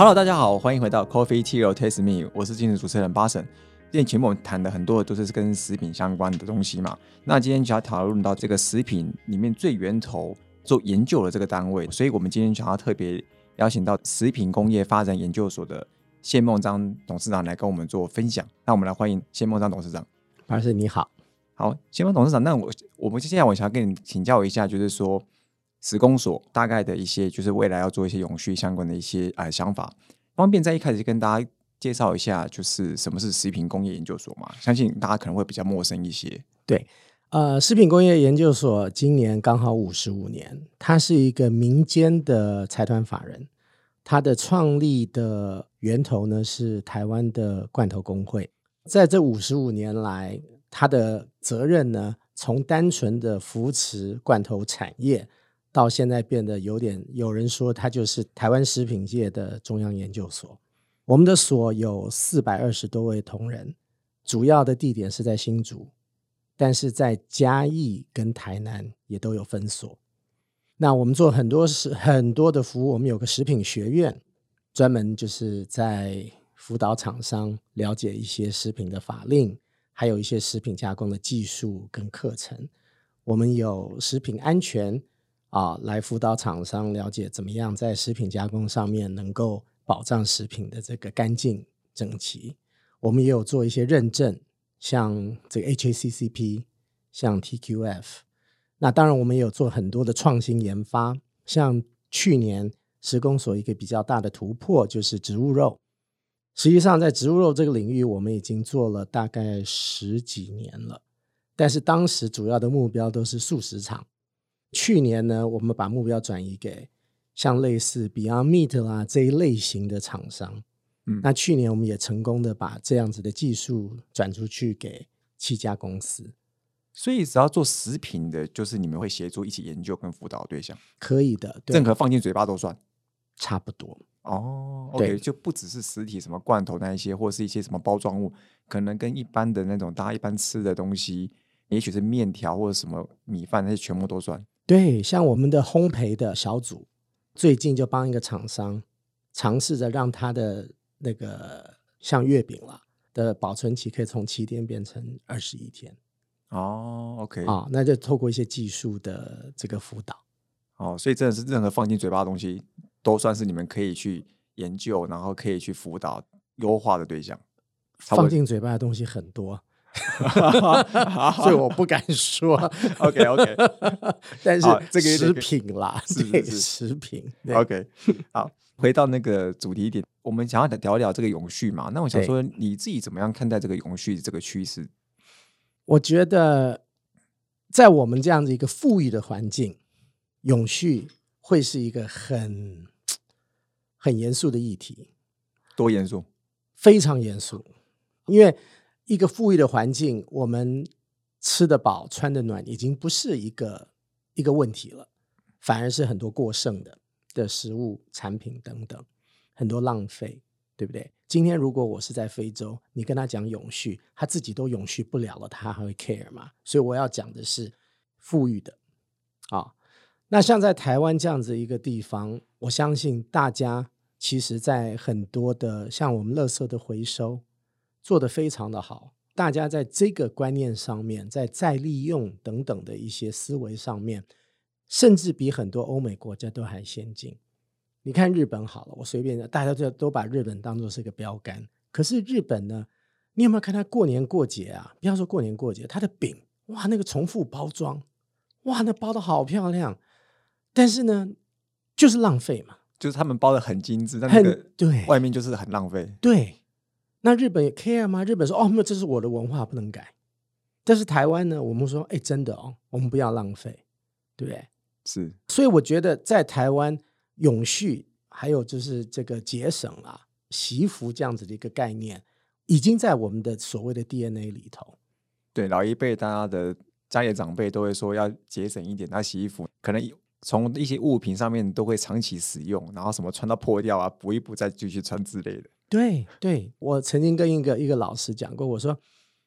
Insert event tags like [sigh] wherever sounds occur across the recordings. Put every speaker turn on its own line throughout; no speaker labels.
Hello，大家好，欢迎回到 Coffee tear Taste Me，我是今日主持人巴神。今天节目我们谈的很多都是跟食品相关的东西嘛。那今天就要讨论到这个食品里面最源头做研究的这个单位，所以我们今天想要特别邀请到食品工业发展研究所的谢梦章董事长来跟我们做分享。那我们来欢迎谢梦章董事长。
巴神你好，
好，谢梦董事长。那我我们接下来我想要跟你请教一下，就是说。施工所大概的一些，就是未来要做一些永续相关的一些呃想法，方便在一开始跟大家介绍一下，就是什么是食品工业研究所嘛？相信大家可能会比较陌生一些。
对，呃，食品工业研究所今年刚好五十五年，它是一个民间的财团法人，它的创立的源头呢是台湾的罐头工会，在这五十五年来，它的责任呢从单纯的扶持罐头产业。到现在变得有点，有人说它就是台湾食品界的中央研究所。我们的所有四百二十多位同仁，主要的地点是在新竹，但是在嘉义跟台南也都有分所。那我们做很多是很多的服务，我们有个食品学院，专门就是在辅导厂商了解一些食品的法令，还有一些食品加工的技术跟课程。我们有食品安全。啊，来辅导厂商了解怎么样在食品加工上面能够保障食品的这个干净整齐。我们也有做一些认证，像这个 HACCP，像 TQF。那当然，我们也有做很多的创新研发。像去年施工所一个比较大的突破就是植物肉。实际上，在植物肉这个领域，我们已经做了大概十几年了。但是当时主要的目标都是素食厂。去年呢，我们把目标转移给像类似 Beyond Meat 啦这一类型的厂商。嗯，那去年我们也成功的把这样子的技术转出去给七家公司。
所以只要做食品的，就是你们会协助一起研究跟辅导对象。
可以的，
任何放进嘴巴都算。
差不多
哦。OK，就不只是实体什么罐头那一些，或是一些什么包装物，可能跟一般的那种大家一般吃的东西，也许是面条或者什么米饭那些，全部都算。
对，像我们的烘焙的小组，最近就帮一个厂商尝试着让他的那个像月饼了的保存期可以从七天变成二十一天。
哦，OK，
啊，那就透过一些技术的这个辅导。
哦，所以真的是任何放进嘴巴的东西，都算是你们可以去研究，然后可以去辅导优化的对象。
放进嘴巴的东西很多。[laughs] 所以我不敢说。
OK OK，[laughs]
但是这个食品啦，是食品。
OK，好，回到那个主题点，我们想要聊聊这个永续嘛？那我想说，你自己怎么样看待这个永续这个趋势？
我觉得，在我们这样子一个富裕的环境，永续会是一个很很严肃的议题。
多严肃？
非常严肃，因为。一个富裕的环境，我们吃得饱、穿得暖，已经不是一个一个问题了，反而是很多过剩的的食物产品等等，很多浪费，对不对？今天如果我是在非洲，你跟他讲永续，他自己都永续不了了，他还会 care 吗？所以我要讲的是富裕的啊。那像在台湾这样子一个地方，我相信大家其实，在很多的像我们垃圾的回收。做得非常的好，大家在这个观念上面，在再利用等等的一些思维上面，甚至比很多欧美国家都还先进。你看日本好了，我随便大家就都把日本当做是个标杆。可是日本呢，你有没有看他过年过节啊？不要说过年过节，他的饼哇，那个重复包装，哇，那包的好漂亮，但是呢，就是浪费嘛，
就是他们包的很精致，但那个
对
外面就是很浪费，
对。那日本也 care 吗？日本说哦，没有，这是我的文化，不能改。但是台湾呢，我们说，哎，真的哦，我们不要浪费，对不对？
是。
所以我觉得在台湾永续，还有就是这个节省啊、惜福这样子的一个概念，已经在我们的所谓的 DNA 里头。
对，老一辈大家的家里长辈都会说要节省一点，那洗衣服可能从一些物品上面都会长期使用，然后什么穿到破掉啊，补一补再继续穿之类的。
对对，我曾经跟一个一个老师讲过，我说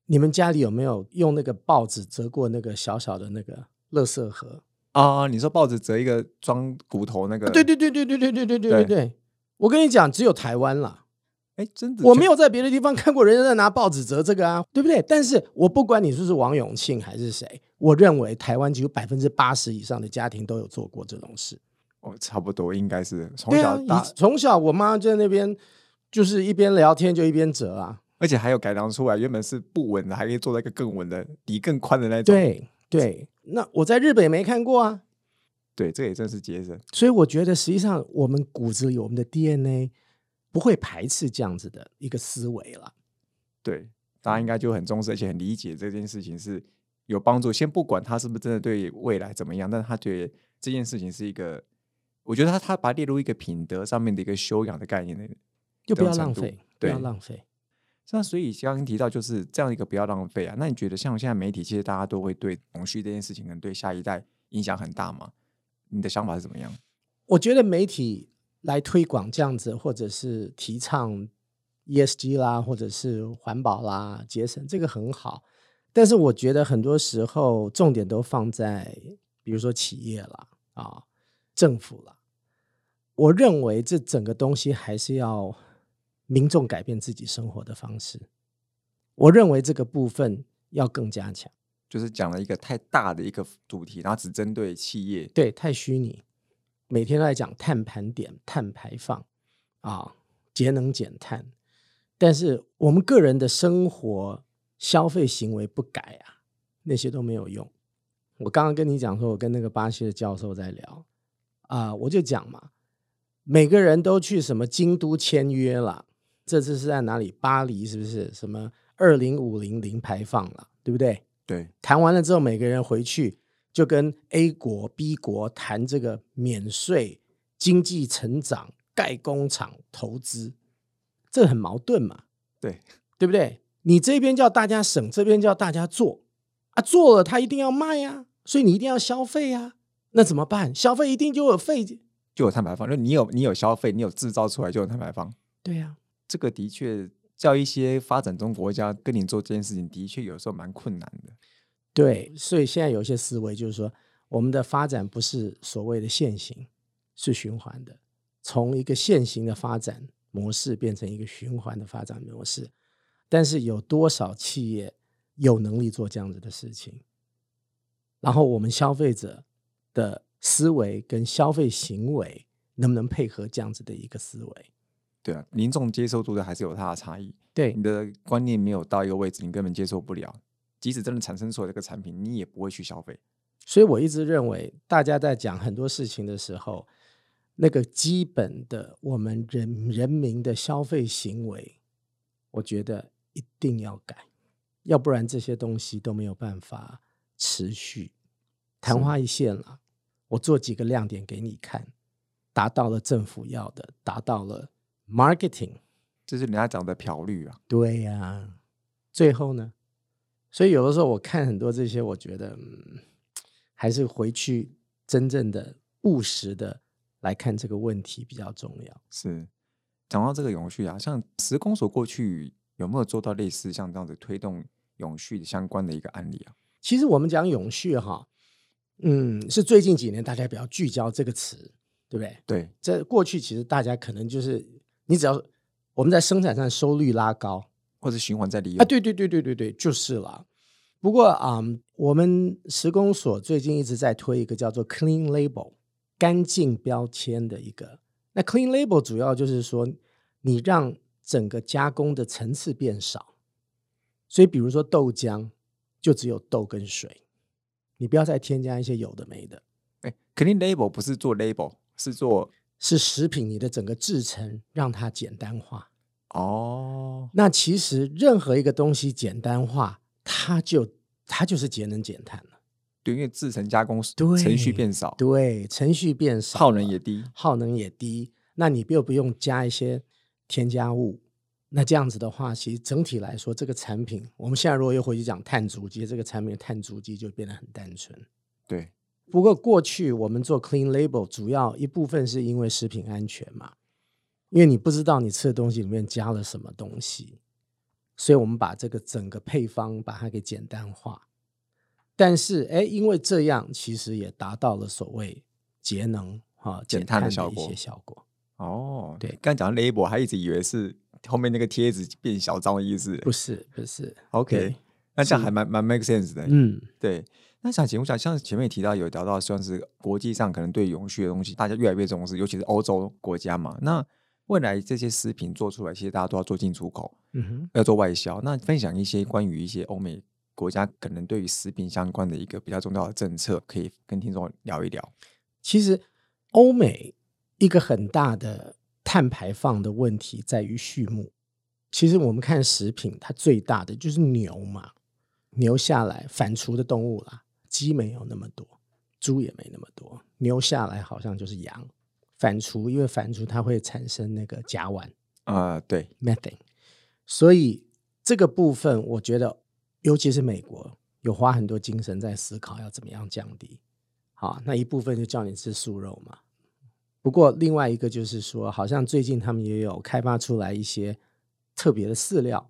你们家里有没有用那个报纸折过那个小小的那个垃圾盒
啊？你说报纸折一个装骨头那个？
对对对对对对对对对对对。我跟你讲，只有台湾了。
哎，真的，
我没有在别的地方看过人家在拿报纸折这个啊，对不对？但是我不管你说是王永庆还是谁，我认为台湾只有百分之八十以上的家庭都有做过这种事。
哦，差不多应该是从小
大，从小我妈在那边就是一边聊天就一边折啊，
而且还有改良出来，原本是不稳的，还可以做到一个更稳的、底更宽的那种。
对对，那我在日本也没看过啊。
对，这也真是节省。
所以我觉得，实际上我们骨子里，我们的 DNA 不会排斥这样子的一个思维了。
对，大家应该就很重视，而且很理解这件事情是有帮助。先不管他是不是真的对未来怎么样，但是他觉得这件事情是一个，我觉得他他把它列入一个品德上面的一个修养的概念，
就不要浪费，不要浪费。
那所以刚刚提到就是这样一个不要浪费啊。那你觉得像现在媒体，其实大家都会对永续这件事情，可能对下一代影响很大吗？你的想法是怎么样？
我觉得媒体来推广这样子，或者是提倡 ESG 啦，或者是环保啦、节省，这个很好。但是我觉得很多时候重点都放在，比如说企业啦、啊政府啦。我认为这整个东西还是要民众改变自己生活的方式。我认为这个部分要更加强。
就是讲了一个太大的一个主题，然后只针对企业，
对，太虚拟。每天都在讲碳盘点、碳排放啊，节能减碳，但是我们个人的生活消费行为不改啊，那些都没有用。我刚刚跟你讲说，我跟那个巴西的教授在聊啊，我就讲嘛，每个人都去什么京都签约了，这次是在哪里？巴黎是不是？什么二零五零零排放了，对不对？
对，
谈完了之后，每个人回去就跟 A 国、B 国谈这个免税、经济成长、盖工厂、投资，这很矛盾嘛？
对，[laughs]
对不对？你这边叫大家省，这边叫大家做啊，做了他一定要卖呀，所以你一定要消费呀，那怎么办？消费一定就有费，
就有碳排放。就你有你有消费，你有制造出来就有碳排放。
对呀，
这个的确。叫一些发展中国家跟你做这件事情，的确有时候蛮困难的。
对，所以现在有些思维就是说，我们的发展不是所谓的线行，是循环的。从一个线行的发展模式变成一个循环的发展模式，但是有多少企业有能力做这样子的事情？然后我们消费者的思维跟消费行为能不能配合这样子的一个思维？
对啊，民众接受度的还是有它的差异。
对，
你的观念没有到一个位置，你根本接受不了。即使真的产生出来这个产品，你也不会去消费。
所以我一直认为，大家在讲很多事情的时候，那个基本的我们人人民的消费行为，我觉得一定要改，要不然这些东西都没有办法持续。昙花一现了，我做几个亮点给你看，达到了政府要的，达到了。Marketing，
这是人家讲的漂绿啊。
对呀，最后呢，所以有的时候我看很多这些，我觉得还是回去真正的务实的来看这个问题比较重要。
是讲到这个永续啊，像十公所过去有没有做到类似像这样子推动永续相关的一个案例啊？
其实我们讲永续哈，嗯，是最近几年大家比较聚焦这个词，对不对？
对，
这过去其实大家可能就是。你只要我们在生产上收率拉高，
或者循环再利用
啊，对对对对对对，就是了。不过啊，我们施工所最近一直在推一个叫做 Clean Label 干净标签的一个。那 Clean Label 主要就是说，你让整个加工的层次变少。所以，比如说豆浆，就只有豆跟水，你不要再添加一些有的没的。
哎，Clean Label 不是做 Label，是做。
是食品，你的整个制成让它简单化
哦。
那其实任何一个东西简单化，它就它就是节能减碳了。
对，因为制成加工程序变少，
对，程序变少，
耗能也低，
耗能也低。那你又不用加一些添加物，那这样子的话，其实整体来说，这个产品，我们现在如果又回去讲碳足迹，这个产品的碳足迹就变得很单纯。
对。
不过过去我们做 clean label 主要一部分是因为食品安全嘛，因为你不知道你吃的东西里面加了什么东西，所以我们把这个整个配方把它给简单化。但是哎，因为这样其实也达到了所谓节能啊
减碳的效果。
一些效果
哦，
对
刚才讲到 label，还一直以为是后面那个贴纸变小张的意思。
不是不是
OK，那这样还蛮蛮 make sense 的。
嗯，
对。那想请问一下，像前面也提到有聊到，算是国际上可能对永续的东西，大家越来越重视，尤其是欧洲国家嘛。那未来这些食品做出来，其实大家都要做进出口，
嗯哼，
要做外销。那分享一些关于一些欧美国家可能对于食品相关的一个比较重要的政策，可以跟听众聊一聊。
其实欧美一个很大的碳排放的问题在于畜牧。其实我们看食品，它最大的就是牛嘛，牛下来反刍的动物啦，鸡没有那么多，猪也没那么多，牛下来好像就是羊反刍，因为反刍它会产生那个甲烷
啊、对
，methane，所以这个部分我觉得，尤其是美国有花很多精神在思考要怎么样降低。好，那一部分就叫你吃素肉嘛。不过另外一个就是说，好像最近他们也有开发出来一些特别的饲料，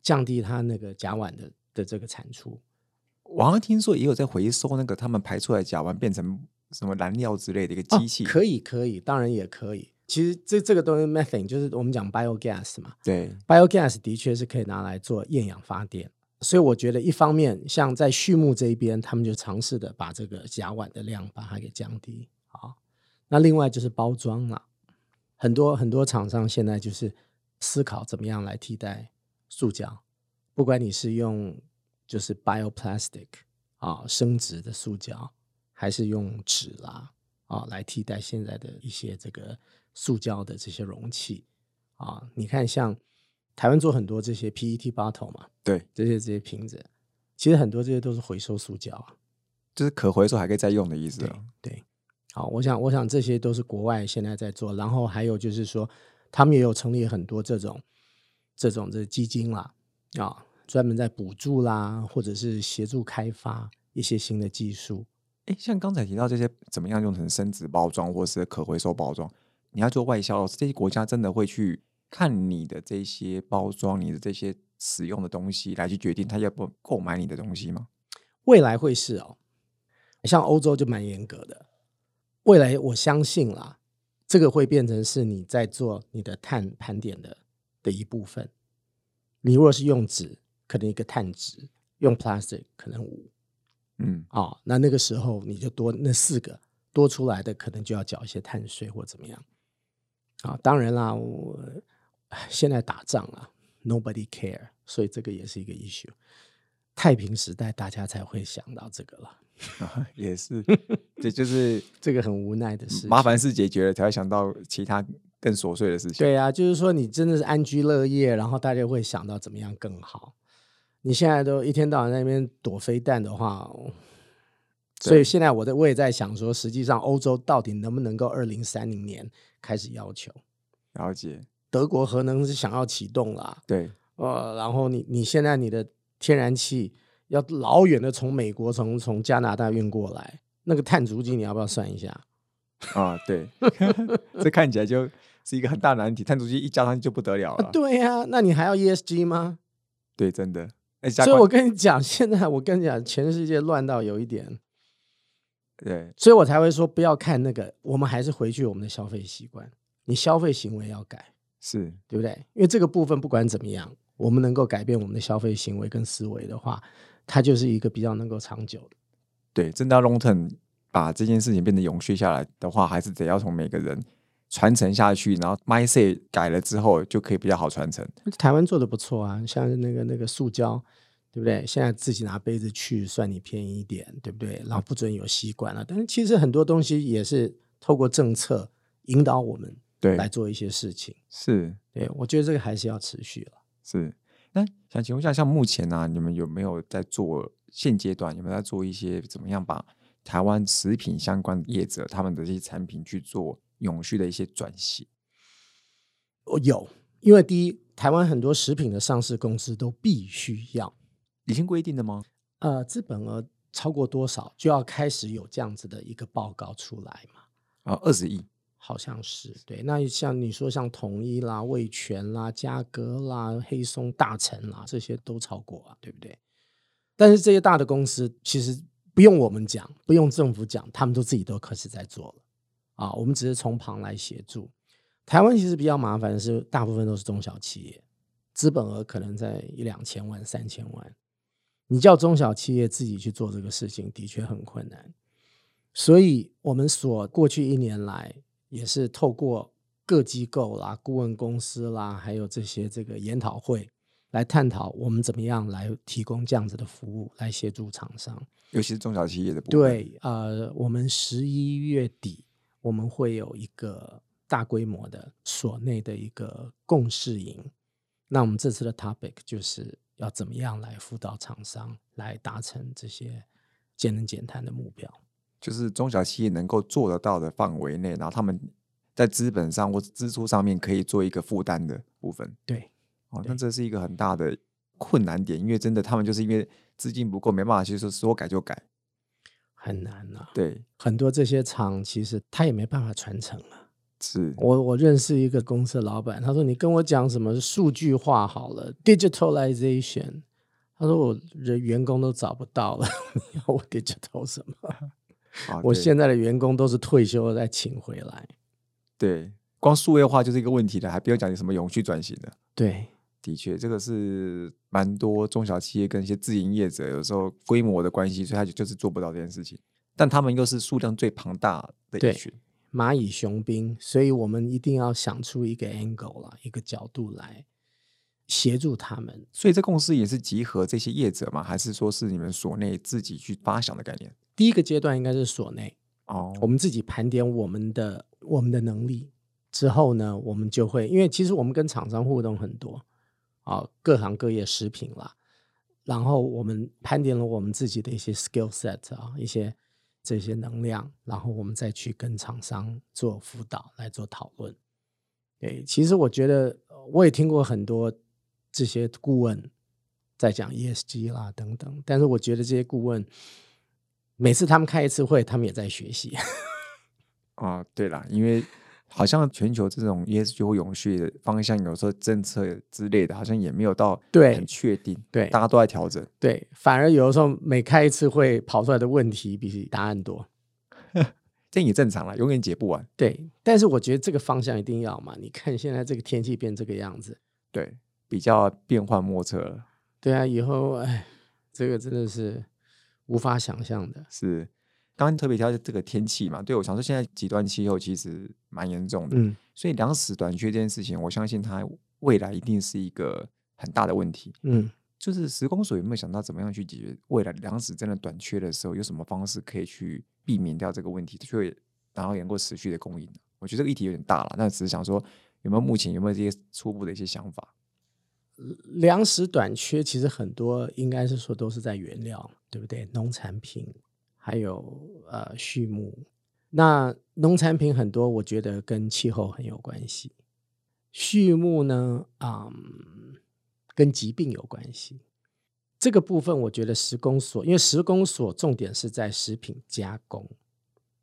降低它那个甲烷的的这个产出。
我好像听说也有在回收那个他们排出来的甲烷变成什么燃料之类的一个机器。
哦、可以可以，当然也可以。其实这这个东西 methane 就是我们讲 biogas 嘛，
对
，biogas 的确是可以拿来做厌氧发电，所以我觉得一方面像在畜牧这一边，他们就尝试的把这个甲烷的量把它给降低。好，那另外就是包装了，很多很多厂商现在就是思考怎么样来替代塑胶，不管你是用就是 bioplastic 啊生殖的塑胶，还是用纸啦啊来替代现在的一些这个塑胶的这些容器。啊，你看，像台湾做很多这些 PET bottle 嘛，
对，
这些这些瓶子，其实很多这些都是回收塑胶啊。
就是可回收还可以再用的意思
对好，我想我想这些都是国外现在在做，然后还有就是说，他们也有成立很多这种这种这基金啦，啊，专门在补助啦，或者是协助开发一些新的技术。
哎，像刚才提到这些怎么样用成生纸包装或是可回收包装，你要做外销，这些国家真的会去看你的这些包装、你的这些使用的东西来去决定他要不购买你的东西吗？
未来会是哦，像欧洲就蛮严格的。未来我相信啦，这个会变成是你在做你的碳盘点的的一部分。你如果是用纸，可能一个碳值；用 plastic 可能五
嗯，
啊、哦，那那个时候你就多那四个多出来的，可能就要缴一些碳税或怎么样。啊，当然啦，我现在打仗啊，nobody care，所以这个也是一个 issue。太平时代大家才会想到这个了，[laughs]
啊也是，[laughs] 这就是
这个很无奈的事情。
麻烦事解决了，才会想到其他更琐碎的事情。
对啊，就是说你真的是安居乐业，然后大家会想到怎么样更好。你现在都一天到晚在那边躲飞弹的话，所以现在我在我也在想说，实际上欧洲到底能不能够二零三零年开始要求？
了解，
德国核能是想要启动啦，
对，
呃，然后你你现在你的天然气要老远的从美国从从加拿大运过来，那个碳足迹你要不要算一下？
啊，对，[laughs] 这看起来就是一个很大难题，碳足迹一加上去就不得了了。
啊对呀、啊，那你还要 ESG 吗？
对，真的。哎，
所以我跟你讲，现在我跟你讲，全世界乱到有一点，
对，
所以我才会说不要看那个，我们还是回去我们的消费习惯，你消费行为要改，
是
对不对？因为这个部分不管怎么样，我们能够改变我们的消费行为跟思维的话，它就是一个比较能够长久的。
对，真的要 long term 把这件事情变得永续下来的话，还是得要从每个人传承下去，然后 mindset 改了之后，就可以比较好传承。
台湾做的不错啊，像那个那个塑胶，对不对？现在自己拿杯子去，算你便宜一点，对不对？然后不准有吸管了，但是其实很多东西也是透过政策引导我们
对，
来做一些事情。
是
对我觉得这个还是要持续了。
是。那想请问一下，像目前呢、啊，你们有没有在做现阶段有没有在做一些怎么样把台湾食品相关的业者他们的这些产品去做永续的一些转型？
我有，因为第一，台湾很多食品的上市公司都必须要，
已经规定的吗？
呃，资本额超过多少就要开始有这样子的一个报告出来嘛。
啊，二十亿。
好像是对，那像你说像统一啦、味全啦、嘉格啦、黑松、大成啦，这些都超过啊，对不对？但是这些大的公司其实不用我们讲，不用政府讲，他们都自己都开始在做了啊。我们只是从旁来协助。台湾其实比较麻烦的是，大部分都是中小企业，资本额可能在一两千万、三千万。你叫中小企业自己去做这个事情，的确很困难。所以，我们所过去一年来，也是透过各机构啦、顾问公司啦，还有这些这个研讨会，来探讨我们怎么样来提供这样子的服务，来协助厂商，
尤其是中小企业的部分。
对，呃，我们十一月底我们会有一个。大规模的所内的一个共事营，那我们这次的 topic 就是要怎么样来辅导厂商来达成这些节能减碳的目标，
就是中小企业能够做得到的范围内，然后他们在资本上或支出上面可以做一个负担的部分。
对，
哦，那这是一个很大的困难点，因为真的他们就是因为资金不够，没办法去说说改就改，
很难啊。
对，
很多这些厂其实他也没办法传承啊。
是
我我认识一个公司的老板，他说你跟我讲什么数据化好了，digitalization，他说我人员工都找不到了，[laughs] 你要我 digital 什么？[laughs] 我现在的员工都是退休了再请回来。
对，光数位化就是一个问题了，还不要讲你什么永续转型的。
对，
的确，这个是蛮多中小企业跟一些自营业者有时候规模的关系，所以他就就是做不到这件事情。但他们又是数量最庞大的一群。
蚂蚁雄兵，所以我们一定要想出一个 angle 了，一个角度来协助他们。
所以这公司也是集合这些业者吗？还是说是你们所内自己去发想的概念？
第一个阶段应该是所内
哦，
我们自己盘点我们的我们的能力之后呢，我们就会因为其实我们跟厂商互动很多啊，各行各业食品啦，然后我们盘点了我们自己的一些 skill set 啊，一些。这些能量，然后我们再去跟厂商做辅导，来做讨论。对，其实我觉得我也听过很多这些顾问在讲 ESG 啦等等，但是我觉得这些顾问每次他们开一次会，他们也在学习。
啊，[laughs] 对啦，因为。好像全球这种 ESG 或永续的方向，有时候政策之类的，好像也没有到很确定。
对，
大家都在调整。
对，反而有的时候每开一次会跑出来的问题比答案多，[laughs]
这也正常了，永远解不完。
对，但是我觉得这个方向一定要嘛。你看现在这个天气变这个样子，
对，比较变幻莫测了。
对啊，以后哎，这个真的是无法想象的。
是。刚刚特别挑这个天气嘛，对我想说，现在极端气候其实蛮严重的，
嗯，
所以粮食短缺这件事情，我相信它未来一定是一个很大的问题，
嗯，
就是施工所有没有想到怎么样去解决未来粮食真的短缺的时候，有什么方式可以去避免掉这个问题，就会然后能够持续的供应我觉得这个议题有点大了，那只是想说有没有目前有没有这些初步的一些想法？
粮食短缺其实很多应该是说都是在原料，对不对？农产品。还有呃，畜牧，那农产品很多，我觉得跟气候很有关系。畜牧呢，嗯，跟疾病有关系。这个部分，我觉得石工所，因为石工所重点是在食品加工。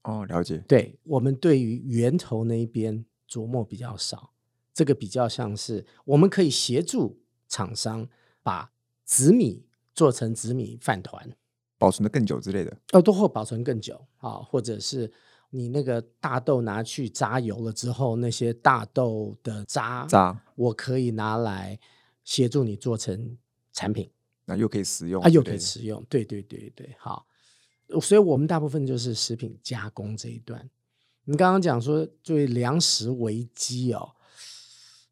哦，了解。
对我们对于源头那一边琢磨比较少，这个比较像是我们可以协助厂商把紫米做成紫米饭团。
保存的更久之类的，
哦，都会保存更久啊，或者是你那个大豆拿去榨油了之后，那些大豆的渣
渣，
我可以拿来协助你做成产品，
那又可以食用
啊，又可以食用，对对对对，好，所以我们大部分就是食品加工这一段。你刚刚讲说，作为粮食危机哦，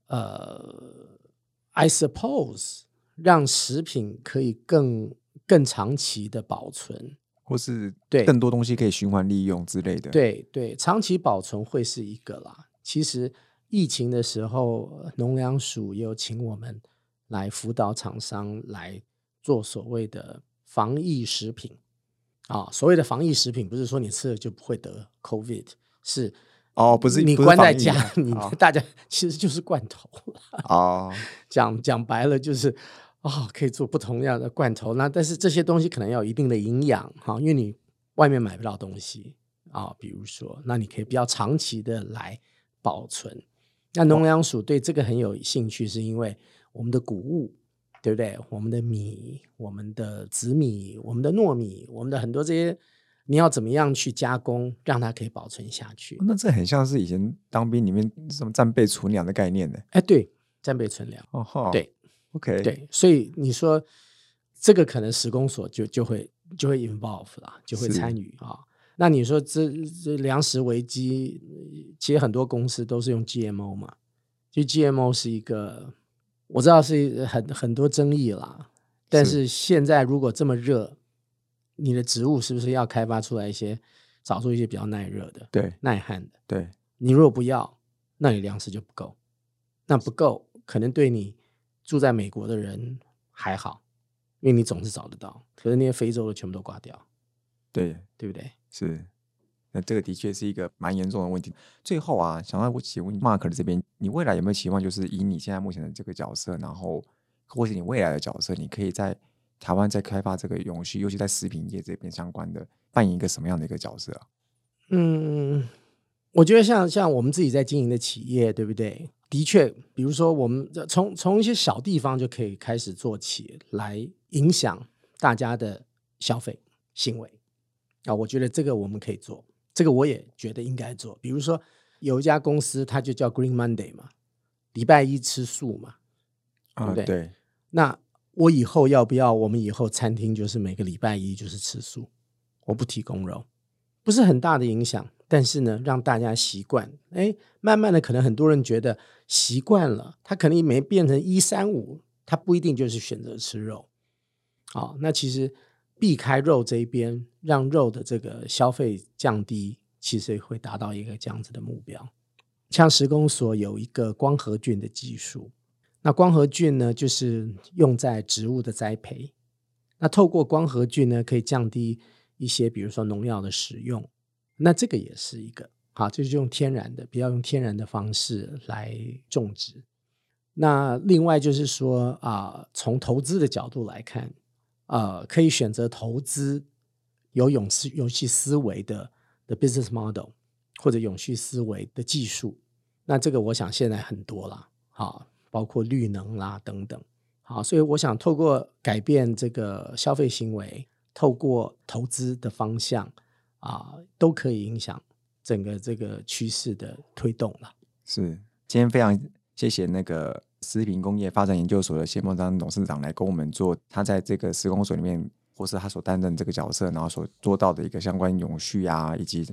呃，I suppose 让食品可以更。更长期的保存，
或是
对
更多东西可以循环利用之类的。
对对，长期保存会是一个啦。其实疫情的时候，农粮署也有请我们来辅导厂商来做所谓的防疫食品啊。所谓的防疫食品，不是说你吃了就不会得 COVID，是
哦，不是
你关在家，你大家 [laughs] 其实就是罐头
哦。
讲讲白了就是。哦，可以做不同样的罐头，那但是这些东西可能要有一定的营养哈，因为你外面买不到东西啊。比如说，那你可以比较长期的来保存。那农粮署对这个很有兴趣，是因为我们的谷物，对不对？我们的米、我们的紫米、我们的糯米、我们的很多这些你要怎么样去加工，让它可以保存下去？
那这很像是以前当兵里面什么战备存粮的概念呢？
哎，对，战备存粮。
哦哈，
对
，OK，，
对，所以你说这个可能施工所就就会就会 involve 啦，就会参与啊。那你说这这粮食危机，呃其实很多公司都是用 GMO 嘛，就 GMO 是一个我知道是很很多争议啦，但
是。
是现在如果这么热，你的植物是不是要开发出来一些，找出一些比较耐热的、
对
耐旱的？
对，
你如果不要，那你粮食就不够，那不够可能对你住在美国的人还好，因为你总是找得到，可是那些非洲的全部都挂掉，
对，
对不对？
是。那这个的确是一个蛮严重的问题。最后啊，想要我请问 Mark 的这边，你未来有没有期望，就是以你现在目前的这个角色，然后或是你未来的角色，你可以在台湾在开发这个永续，尤其在食品业这边相关的，扮演一个什么样的一个角色啊？
嗯，我觉得像像我们自己在经营的企业，对不对？的确，比如说我们这从从一些小地方就可以开始做起，来影响大家的消费行为啊。我觉得这个我们可以做，这个我也觉得应该做。比如说有一家公司，它就叫 Green Monday 嘛，礼拜一吃素嘛。
啊，
对不对
对，
那我以后要不要？我们以后餐厅就是每个礼拜一就是吃素，我不提供肉，不是很大的影响，但是呢，让大家习惯。哎，慢慢的，可能很多人觉得习惯了，他可能没变成一三五，他不一定就是选择吃肉。好、那其实避开肉这一边，让肉的这个消费降低，其实会达到一个这样子的目标。像石工所有一个光合菌的技术，那光合菌呢，就是用在植物的栽培。那透过光合菌呢，可以降低一些，比如说农药的使用。那这个也是一个好，就是用天然的，比较用天然的方式来种植。那另外就是说啊、从投资的角度来看，呃，可以选择投资有永续永续思维的的 business model 或者永续思维的技术。那这个我想现在很多啦，好，包括绿能啦等等，好，所以我想透过改变这个消费行为，透过投资的方向啊，都可以影响整个这个趋势的推动了。
是。今天非常谢谢那个食品工业发展研究所的谢孟章董事长来跟我们做他在这个施工所里面，或是他所担任这个角色，然后所做到的一个相关永续啊，以及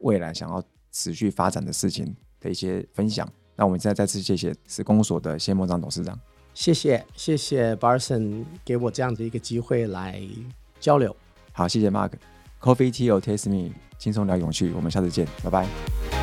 未来想要持续发展的事情的一些分享。那我们现在再次谢谢施工所的谢孟章董事长。
谢谢，谢谢 Barson 给我这样的一个机会来交流。
好，谢谢 Mark。Coffee Tea or Taste Me，轻松聊永续，我们下次见，拜拜。